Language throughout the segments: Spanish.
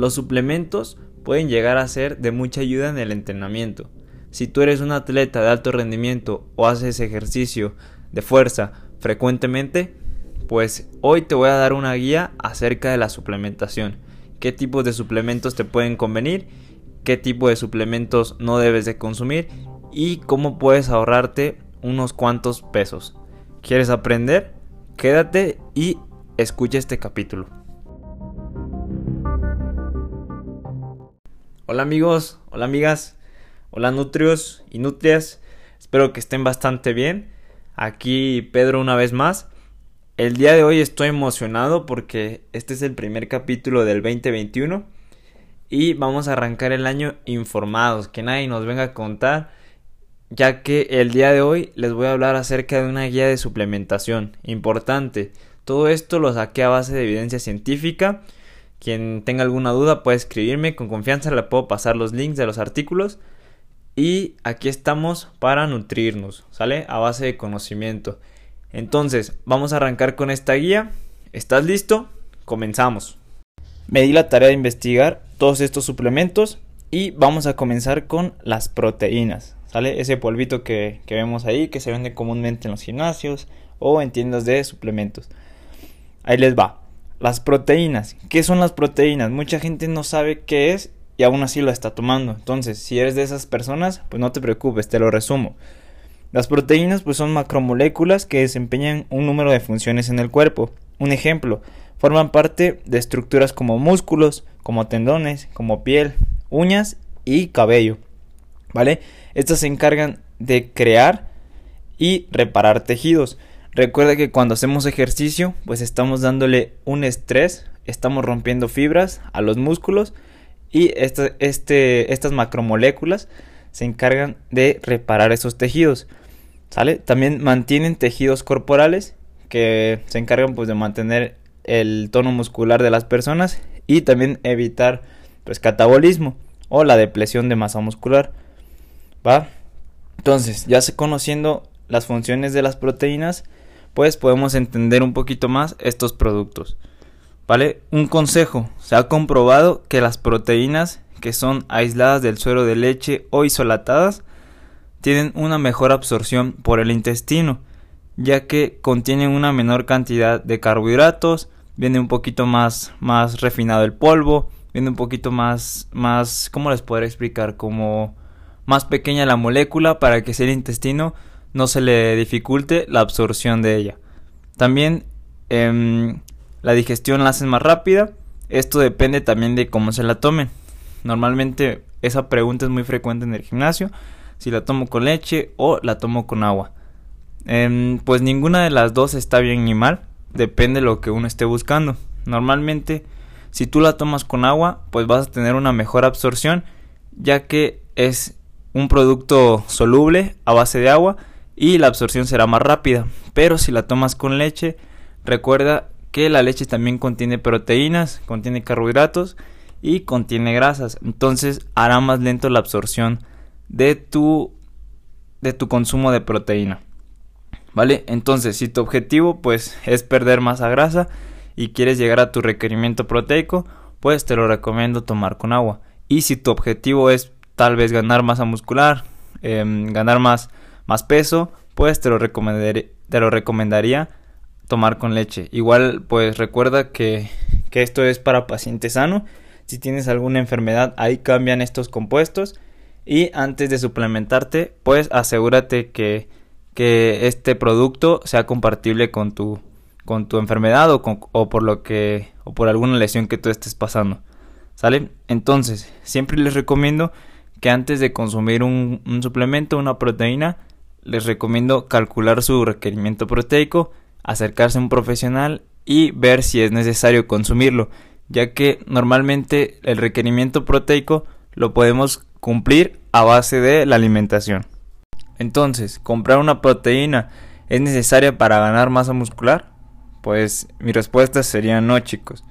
los suplementos pueden llegar a ser de mucha ayuda en el entrenamiento. Si tú eres un atleta de alto rendimiento o haces ejercicio de fuerza frecuentemente, pues hoy te voy a dar una guía acerca de la suplementación. Qué tipos de suplementos te pueden convenir, qué tipo de suplementos no debes de consumir y cómo puedes ahorrarte unos cuantos pesos. ¿Quieres aprender? Quédate y escucha este capítulo. Hola amigos, hola amigas, hola nutrios y nutrias, espero que estén bastante bien. Aquí Pedro una vez más. El día de hoy estoy emocionado porque este es el primer capítulo del 2021 y vamos a arrancar el año informados, que nadie nos venga a contar, ya que el día de hoy les voy a hablar acerca de una guía de suplementación importante. Todo esto lo saqué a base de evidencia científica quien tenga alguna duda puede escribirme, con confianza le puedo pasar los links de los artículos. Y aquí estamos para nutrirnos, ¿sale? A base de conocimiento. Entonces, vamos a arrancar con esta guía. ¿Estás listo? Comenzamos. Me di la tarea de investigar todos estos suplementos y vamos a comenzar con las proteínas, ¿sale? Ese polvito que, que vemos ahí que se vende comúnmente en los gimnasios o en tiendas de suplementos. Ahí les va. Las proteínas. ¿Qué son las proteínas? Mucha gente no sabe qué es y aún así lo está tomando. Entonces, si eres de esas personas, pues no te preocupes, te lo resumo. Las proteínas pues son macromoléculas que desempeñan un número de funciones en el cuerpo. Un ejemplo, forman parte de estructuras como músculos, como tendones, como piel, uñas y cabello. ¿Vale? Estas se encargan de crear y reparar tejidos. Recuerda que cuando hacemos ejercicio, pues estamos dándole un estrés, estamos rompiendo fibras a los músculos y este, estas macromoléculas se encargan de reparar esos tejidos. ¿Sale? También mantienen tejidos corporales que se encargan pues de mantener el tono muscular de las personas y también evitar pues catabolismo o la depresión de masa muscular. ¿Va? Entonces, ya se conociendo las funciones de las proteínas, pues podemos entender un poquito más estos productos. ¿Vale? Un consejo, se ha comprobado que las proteínas que son aisladas del suero de leche o isolatadas tienen una mejor absorción por el intestino, ya que contienen una menor cantidad de carbohidratos, viene un poquito más, más refinado el polvo, viene un poquito más, más, ¿cómo les podré explicar? Como más pequeña la molécula para que sea el intestino no se le dificulte la absorción de ella. También em, la digestión la hacen más rápida. Esto depende también de cómo se la tomen. Normalmente esa pregunta es muy frecuente en el gimnasio. Si la tomo con leche o la tomo con agua. Em, pues ninguna de las dos está bien ni mal. Depende de lo que uno esté buscando. Normalmente si tú la tomas con agua pues vas a tener una mejor absorción ya que es un producto soluble a base de agua y la absorción será más rápida. Pero si la tomas con leche, recuerda que la leche también contiene proteínas, contiene carbohidratos y contiene grasas. Entonces hará más lento la absorción de tu de tu consumo de proteína. ¿Vale? Entonces, si tu objetivo pues es perder masa grasa y quieres llegar a tu requerimiento proteico, pues te lo recomiendo tomar con agua. Y si tu objetivo es tal vez ganar masa muscular, em, ganar más más peso, pues te lo, recomendaría, te lo recomendaría tomar con leche. Igual, pues recuerda que, que esto es para paciente sano. Si tienes alguna enfermedad, ahí cambian estos compuestos. Y antes de suplementarte, pues asegúrate que, que este producto sea compatible con tu, con tu enfermedad o, o, por lo que o por alguna lesión que tú estés pasando. ¿Sale? Entonces, siempre les recomiendo que antes de consumir un, un suplemento, una proteína, les recomiendo calcular su requerimiento proteico, acercarse a un profesional y ver si es necesario consumirlo, ya que normalmente el requerimiento proteico lo podemos cumplir a base de la alimentación. Entonces, ¿comprar una proteína es necesaria para ganar masa muscular? Pues mi respuesta sería no, chicos.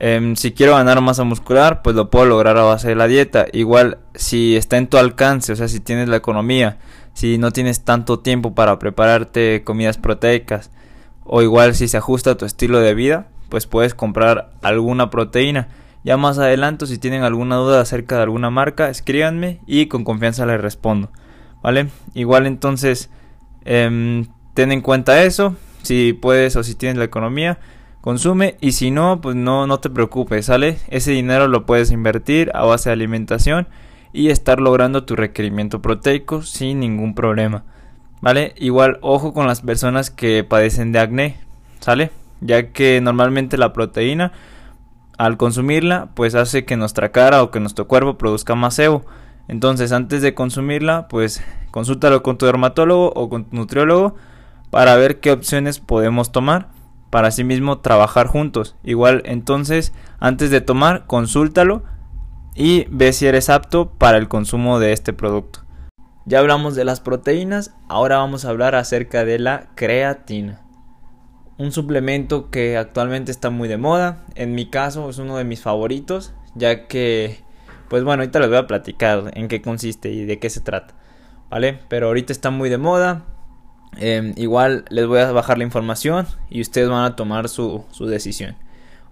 Em, si quiero ganar masa muscular, pues lo puedo lograr a base de la dieta. Igual, si está en tu alcance, o sea, si tienes la economía, si no tienes tanto tiempo para prepararte comidas proteicas o igual si se ajusta a tu estilo de vida, pues puedes comprar alguna proteína. Ya más adelante, si tienen alguna duda acerca de alguna marca, escríbanme y con confianza les respondo. ¿Vale? Igual entonces, em, ten en cuenta eso. Si puedes o si tienes la economía, consume. Y si no, pues no, no te preocupes, ¿sale? Ese dinero lo puedes invertir a base de alimentación y estar logrando tu requerimiento proteico sin ningún problema. ¿Vale? Igual, ojo con las personas que padecen de acné, ¿sale? Ya que normalmente la proteína, al consumirla, pues hace que nuestra cara o que nuestro cuerpo produzca más sebo. Entonces, antes de consumirla, pues consúltalo con tu dermatólogo o con tu nutriólogo para ver qué opciones podemos tomar para así mismo trabajar juntos. Igual, entonces, antes de tomar, consúltalo y ve si eres apto para el consumo de este producto. Ya hablamos de las proteínas, ahora vamos a hablar acerca de la creatina. Un suplemento que actualmente está muy de moda, en mi caso es uno de mis favoritos, ya que, pues bueno, ahorita les voy a platicar en qué consiste y de qué se trata, ¿vale? Pero ahorita está muy de moda, em, igual les voy a bajar la información y ustedes van a tomar su, su decisión.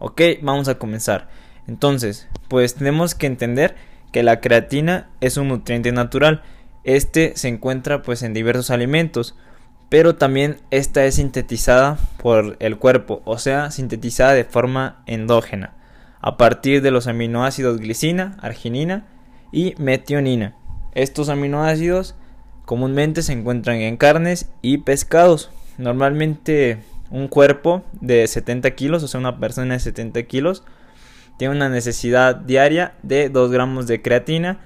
Ok, vamos a comenzar. Entonces, pues tenemos que entender que la creatina es un nutriente natural, este se encuentra pues en diversos alimentos, pero también esta es sintetizada por el cuerpo, o sea, sintetizada de forma endógena, a partir de los aminoácidos glicina, arginina y metionina. Estos aminoácidos comúnmente se encuentran en carnes y pescados. Normalmente un cuerpo de 70 kilos, o sea, una persona de 70 kilos, tiene una necesidad diaria de 2 gramos de creatina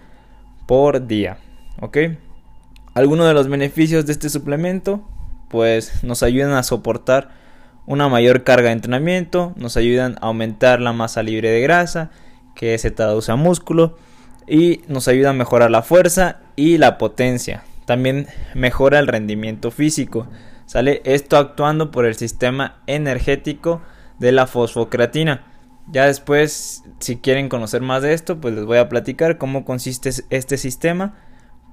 por día. ¿ok? Algunos de los beneficios de este suplemento, pues nos ayudan a soportar una mayor carga de entrenamiento, nos ayudan a aumentar la masa libre de grasa, que se traduce a músculo, y nos ayuda a mejorar la fuerza y la potencia. También mejora el rendimiento físico. Sale esto actuando por el sistema energético de la fosfocreatina. Ya después, si quieren conocer más de esto, pues les voy a platicar cómo consiste este sistema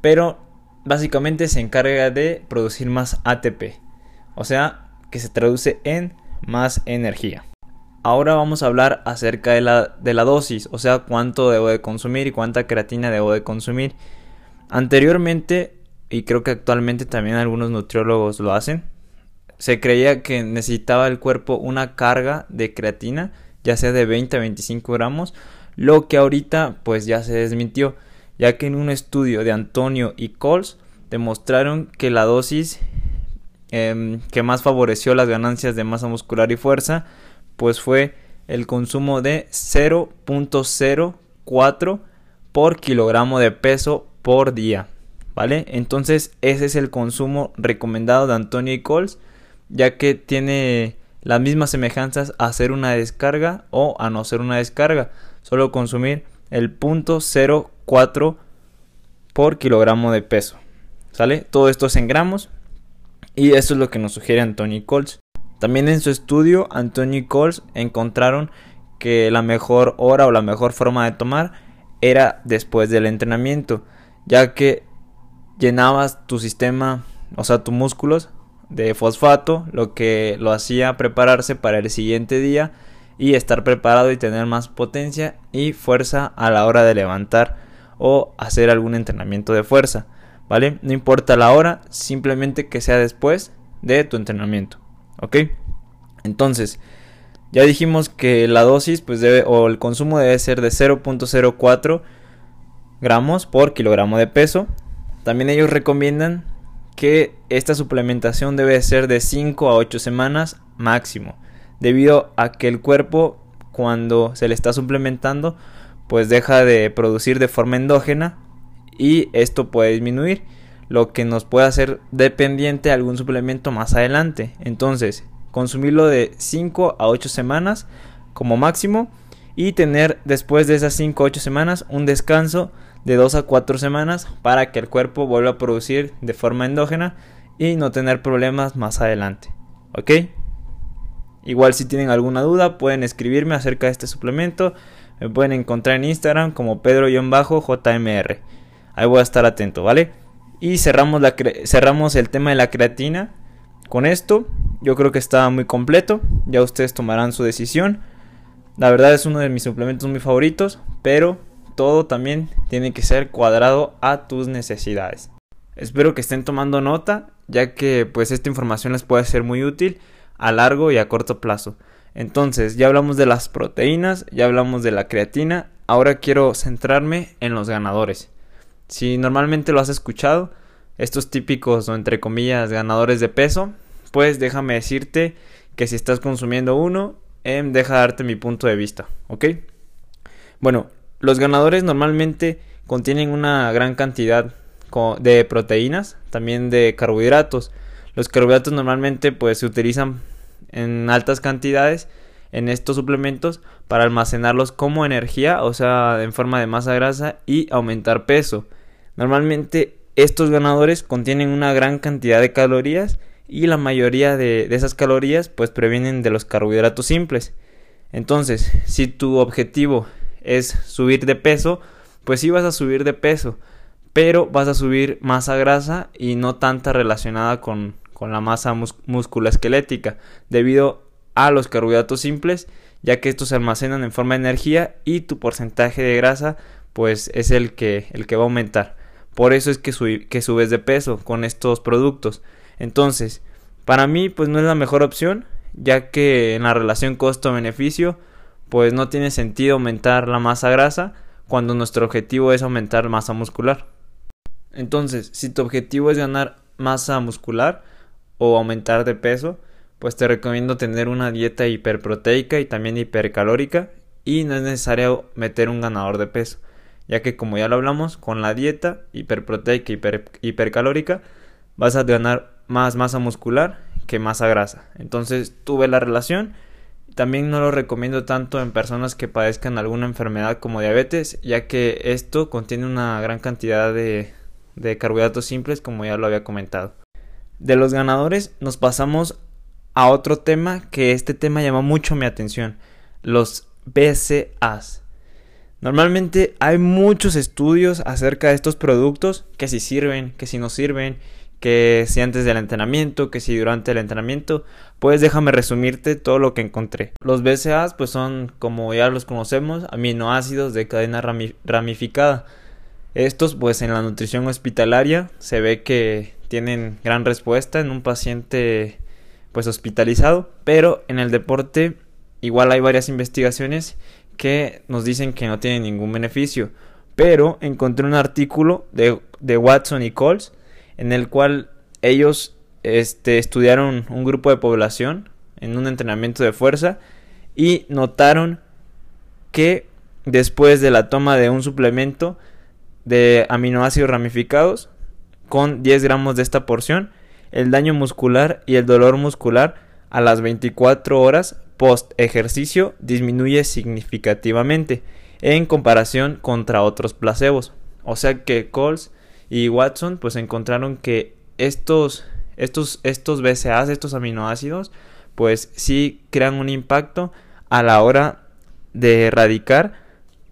pero básicamente se encarga de producir más ATP, o sea, que se traduce en más energía. Ahora vamos a hablar acerca de la, de la dosis, o sea, cuánto debo de consumir y cuánta creatina debo de consumir. Anteriormente, y creo que actualmente también algunos nutriólogos lo hacen, se creía que necesitaba el cuerpo una carga de creatina, ya sea de 20 a 25 gramos, lo que ahorita pues ya se desmintió ya que en un estudio de Antonio y Coles demostraron que la dosis em, que más favoreció las ganancias de masa muscular y fuerza, pues fue el consumo de 0.04 por kilogramo de peso por día. ¿Vale? Entonces ese es el consumo recomendado de Antonio y Coles, ya que tiene las mismas semejanzas a hacer una descarga o a no hacer una descarga. Solo consumir el punto 0,4 por kilogramo de peso. ¿Sale? Todo esto es en gramos. Y eso es lo que nos sugiere Anthony Coles. También en su estudio, Anthony Coles encontraron que la mejor hora o la mejor forma de tomar era después del entrenamiento, ya que llenabas tu sistema, o sea, tus músculos de fosfato, lo que lo hacía prepararse para el siguiente día y estar preparado y tener más potencia y fuerza a la hora de levantar o hacer algún entrenamiento de fuerza, ¿vale? No importa la hora, simplemente que sea después de tu entrenamiento, ¿ok? Entonces, ya dijimos que la dosis pues debe o el consumo debe ser de 0.04 gramos por kilogramo de peso. También ellos recomiendan que esta suplementación debe ser de 5 a 8 semanas máximo debido a que el cuerpo cuando se le está suplementando pues deja de producir de forma endógena y esto puede disminuir lo que nos puede hacer dependiente de algún suplemento más adelante. Entonces consumirlo de 5 a 8 semanas como máximo y tener después de esas 5 a 8 semanas un descanso de 2 a 4 semanas para que el cuerpo vuelva a producir de forma endógena y no tener problemas más adelante ok Igual si tienen alguna duda pueden escribirme acerca de este suplemento. Me pueden encontrar en Instagram como Pedro-JMR. Ahí voy a estar atento, ¿vale? Y cerramos, la cerramos el tema de la creatina. Con esto yo creo que está muy completo. Ya ustedes tomarán su decisión. La verdad es uno de mis suplementos muy favoritos, pero todo también tiene que ser cuadrado a tus necesidades. Espero que estén tomando nota, ya que pues esta información les puede ser muy útil a largo y a corto plazo. Entonces, ya hablamos de las proteínas, ya hablamos de la creatina, ahora quiero centrarme en los ganadores. Si normalmente lo has escuchado, estos típicos o entre comillas ganadores de peso, pues déjame decirte que si estás consumiendo uno, eh, deja darte mi punto de vista, ¿ok? Bueno, los ganadores normalmente contienen una gran cantidad de proteínas, también de carbohidratos. Los carbohidratos normalmente pues se utilizan en altas cantidades en estos suplementos para almacenarlos como energía, o sea, en forma de masa grasa y aumentar peso. Normalmente estos ganadores contienen una gran cantidad de calorías y la mayoría de, de esas calorías pues previenen de los carbohidratos simples. Entonces, si tu objetivo es subir de peso, pues sí vas a subir de peso, pero vas a subir masa grasa y no tanta relacionada con, con la masa musculoesquelética debido a los carbohidratos simples ya que estos se almacenan en forma de energía y tu porcentaje de grasa pues es el que, el que va a aumentar. Por eso es que, que subes de peso con estos productos. Entonces, para mí pues no es la mejor opción ya que en la relación costo-beneficio pues no tiene sentido aumentar la masa grasa cuando nuestro objetivo es aumentar masa muscular. Entonces, si tu objetivo es ganar masa muscular, o aumentar de peso, pues te recomiendo tener una dieta hiperproteica y también hipercalórica y no es necesario meter un ganador de peso, ya que como ya lo hablamos, con la dieta hiperproteica y hipercalórica vas a ganar más masa muscular que masa grasa. Entonces tuve la relación. También no lo recomiendo tanto en personas que padezcan alguna enfermedad como diabetes, ya que esto contiene una gran cantidad de, carbohidratos simples, como ya lo había comentado. De los ganadores nos pasamos a otro tema que este tema llamó mucho mi atención, los BCAs. Normalmente hay muchos estudios acerca de estos productos, que si sirven, que si no sirven, que si antes del entrenamiento, que si durante el entrenamiento, pues déjame resumirte todo lo que encontré. Los BCAs pues son, como ya los conocemos, aminoácidos de cadena ramificada. Estos pues en la nutrición hospitalaria se ve que tienen gran respuesta en un paciente pues hospitalizado, pero en el deporte igual hay varias investigaciones que nos dicen que no tienen ningún beneficio. Pero encontré un artículo de Watson y Coles en el cual ellos este, estudiaron un grupo de población en un entrenamiento de fuerza y notaron que después de la toma de un suplemento de aminoácidos ramificados con 10 gramos de esta porción, el daño muscular y el dolor muscular a las 24 horas post ejercicio disminuye significativamente en comparación contra otros placebos. O sea que Coles y Watson pues encontraron que estos, estos, estos BCAAs, estos aminoácidos, pues sí crean un impacto a la hora de erradicar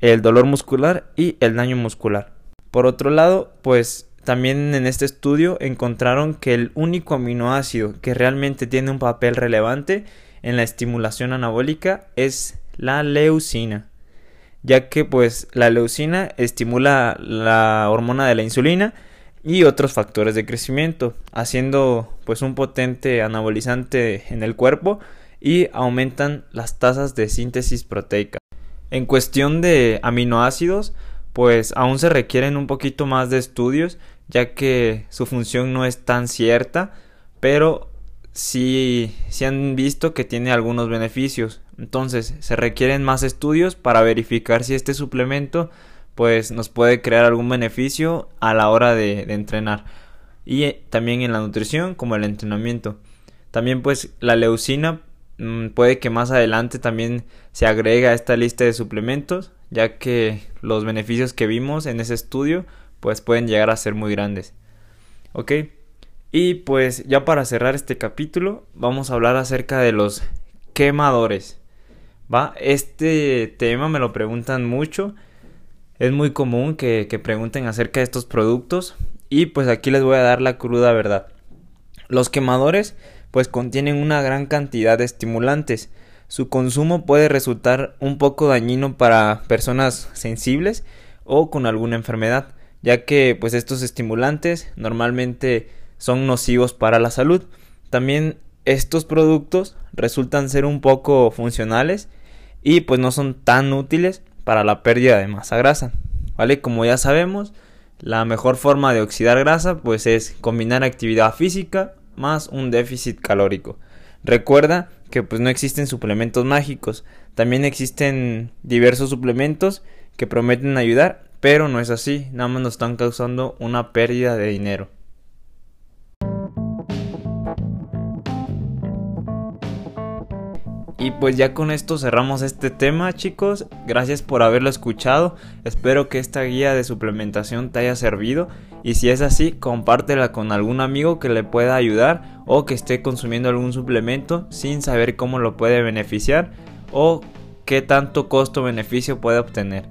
el dolor muscular y el daño muscular. Por otro lado, pues también en este estudio encontraron que el único aminoácido que realmente tiene un papel relevante en la estimulación anabólica es la leucina, ya que pues la leucina estimula la hormona de la insulina y otros factores de crecimiento, haciendo pues un potente anabolizante en el cuerpo y aumentan las tasas de síntesis proteica. En cuestión de aminoácidos, pues aún se requieren un poquito más de estudios ya que su función no es tan cierta, pero sí, sí han visto que tiene algunos beneficios. Entonces, se requieren más estudios para verificar si este suplemento pues nos puede crear algún beneficio a la hora de, entrenar. Y eh, también en la nutrición como el entrenamiento. También pues la leucina mm, puede que más adelante también se agregue a esta lista de suplementos, ya que los beneficios que vimos en ese estudio pues pueden llegar a ser muy grandes. ¿Ok? Y pues ya para cerrar este capítulo vamos a hablar acerca de los quemadores. ¿Va? Este tema me lo preguntan mucho. Es muy común que, que pregunten acerca de estos productos. Y pues aquí les voy a dar la cruda verdad. Los quemadores pues contienen una gran cantidad de estimulantes. su consumo puede resultar un poco dañino para personas sensibles o con alguna enfermedad, ya que pues estos estimulantes normalmente son nocivos para la salud. También estos productos resultan ser un poco funcionales y pues no son tan útiles para la pérdida de masa grasa. ¿Vale? Como ya sabemos, la mejor forma de oxidar grasa pues es combinar actividad física más un déficit calórico. Recuerda que pues no existen suplementos mágicos, también existen diversos suplementos que prometen ayudar, pero no es así, nada más nos están causando una pérdida de dinero. Y pues ya con esto cerramos este tema chicos, gracias por haberlo escuchado, espero que esta guía de suplementación te haya servido. Y si es así compártela con algún amigo que le pueda ayudar o que esté consumiendo algún suplemento sin saber cómo lo puede beneficiar o qué tanto costo-beneficio puede obtener.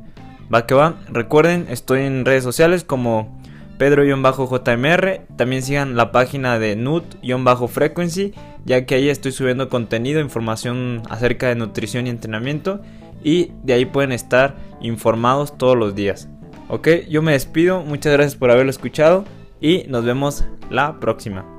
Va que va, recuerden, estoy en redes sociales como Pedro-JMR. También sigan la página de Nut-Frequency, ya que ahí estoy subiendo contenido, información acerca de nutrición y entrenamiento. Y de ahí pueden estar informados todos los días. Ok, yo me despido, muchas gracias por haberlo escuchado y nos vemos la próxima.